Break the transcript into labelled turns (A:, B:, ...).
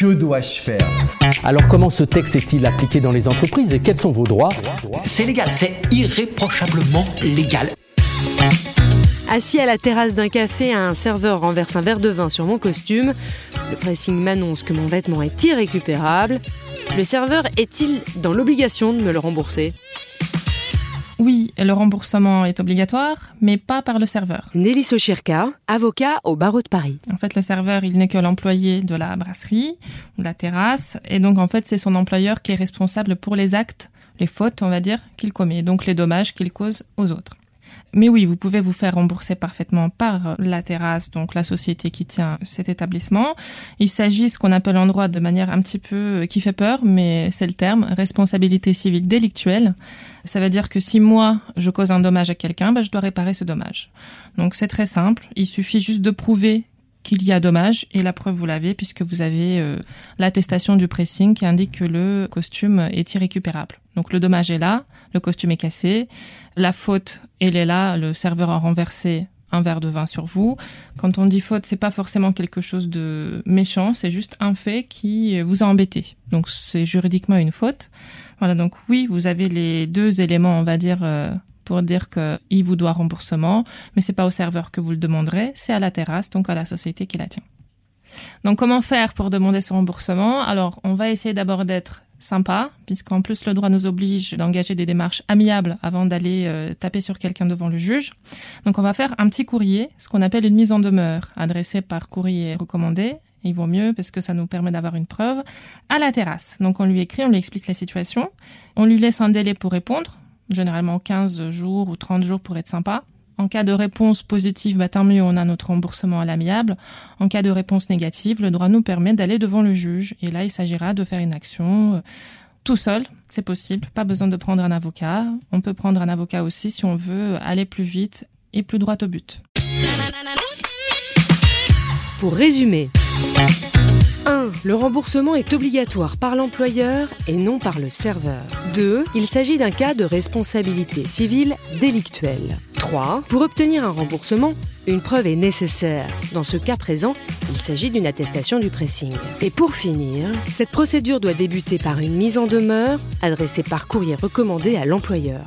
A: Que dois-je faire
B: Alors comment ce texte est-il appliqué dans les entreprises et quels sont vos droits
C: C'est légal, c'est irréprochablement légal.
D: Assis à la terrasse d'un café, un serveur renverse un verre de vin sur mon costume. Le pressing m'annonce que mon vêtement est irrécupérable. Le serveur est-il dans l'obligation de me le rembourser?
E: Oui, le remboursement est obligatoire, mais pas par le serveur.
D: Nelly Sochirka, avocat au barreau de Paris.
E: En fait, le serveur, il n'est que l'employé de la brasserie ou de la terrasse, et donc en fait, c'est son employeur qui est responsable pour les actes, les fautes, on va dire, qu'il commet, donc les dommages qu'il cause aux autres. Mais oui, vous pouvez vous faire rembourser parfaitement par la terrasse, donc la société qui tient cet établissement. Il s'agit ce qu'on appelle en droit de manière un petit peu euh, qui fait peur, mais c'est le terme, responsabilité civile délictuelle. Ça veut dire que si moi, je cause un dommage à quelqu'un, ben, je dois réparer ce dommage. Donc c'est très simple, il suffit juste de prouver qu'il y a dommage et la preuve vous l'avez puisque vous avez euh, l'attestation du pressing qui indique que le costume est irrécupérable. Donc le dommage est là, le costume est cassé, la faute elle est là, le serveur a renversé un verre de vin sur vous. Quand on dit faute, c'est pas forcément quelque chose de méchant, c'est juste un fait qui vous a embêté. Donc c'est juridiquement une faute. Voilà, donc oui, vous avez les deux éléments, on va dire, euh, pour dire qu'il vous doit remboursement, mais c'est pas au serveur que vous le demanderez, c'est à la terrasse, donc à la société qui la tient. Donc comment faire pour demander ce remboursement? Alors on va essayer d'abord d'être sympa, puisqu'en plus le droit nous oblige d'engager des démarches amiables avant d'aller euh, taper sur quelqu'un devant le juge. Donc on va faire un petit courrier, ce qu'on appelle une mise en demeure, adressée par courrier recommandé. Il vaut mieux parce que ça nous permet d'avoir une preuve à la terrasse. Donc on lui écrit, on lui explique la situation, on lui laisse un délai pour répondre, généralement 15 jours ou 30 jours pour être sympa. En cas de réponse positive, bah, tant mieux, on a notre remboursement à l'amiable. En cas de réponse négative, le droit nous permet d'aller devant le juge. Et là, il s'agira de faire une action euh, tout seul, c'est possible. Pas besoin de prendre un avocat. On peut prendre un avocat aussi si on veut aller plus vite et plus droit au but.
D: Pour résumer, 1. Le remboursement est obligatoire par l'employeur et non par le serveur. 2. Il s'agit d'un cas de responsabilité civile délictuelle. 3. Pour obtenir un remboursement, une preuve est nécessaire. Dans ce cas présent, il s'agit d'une attestation du pressing. Et pour finir, cette procédure doit débuter par une mise en demeure adressée par courrier recommandé à l'employeur.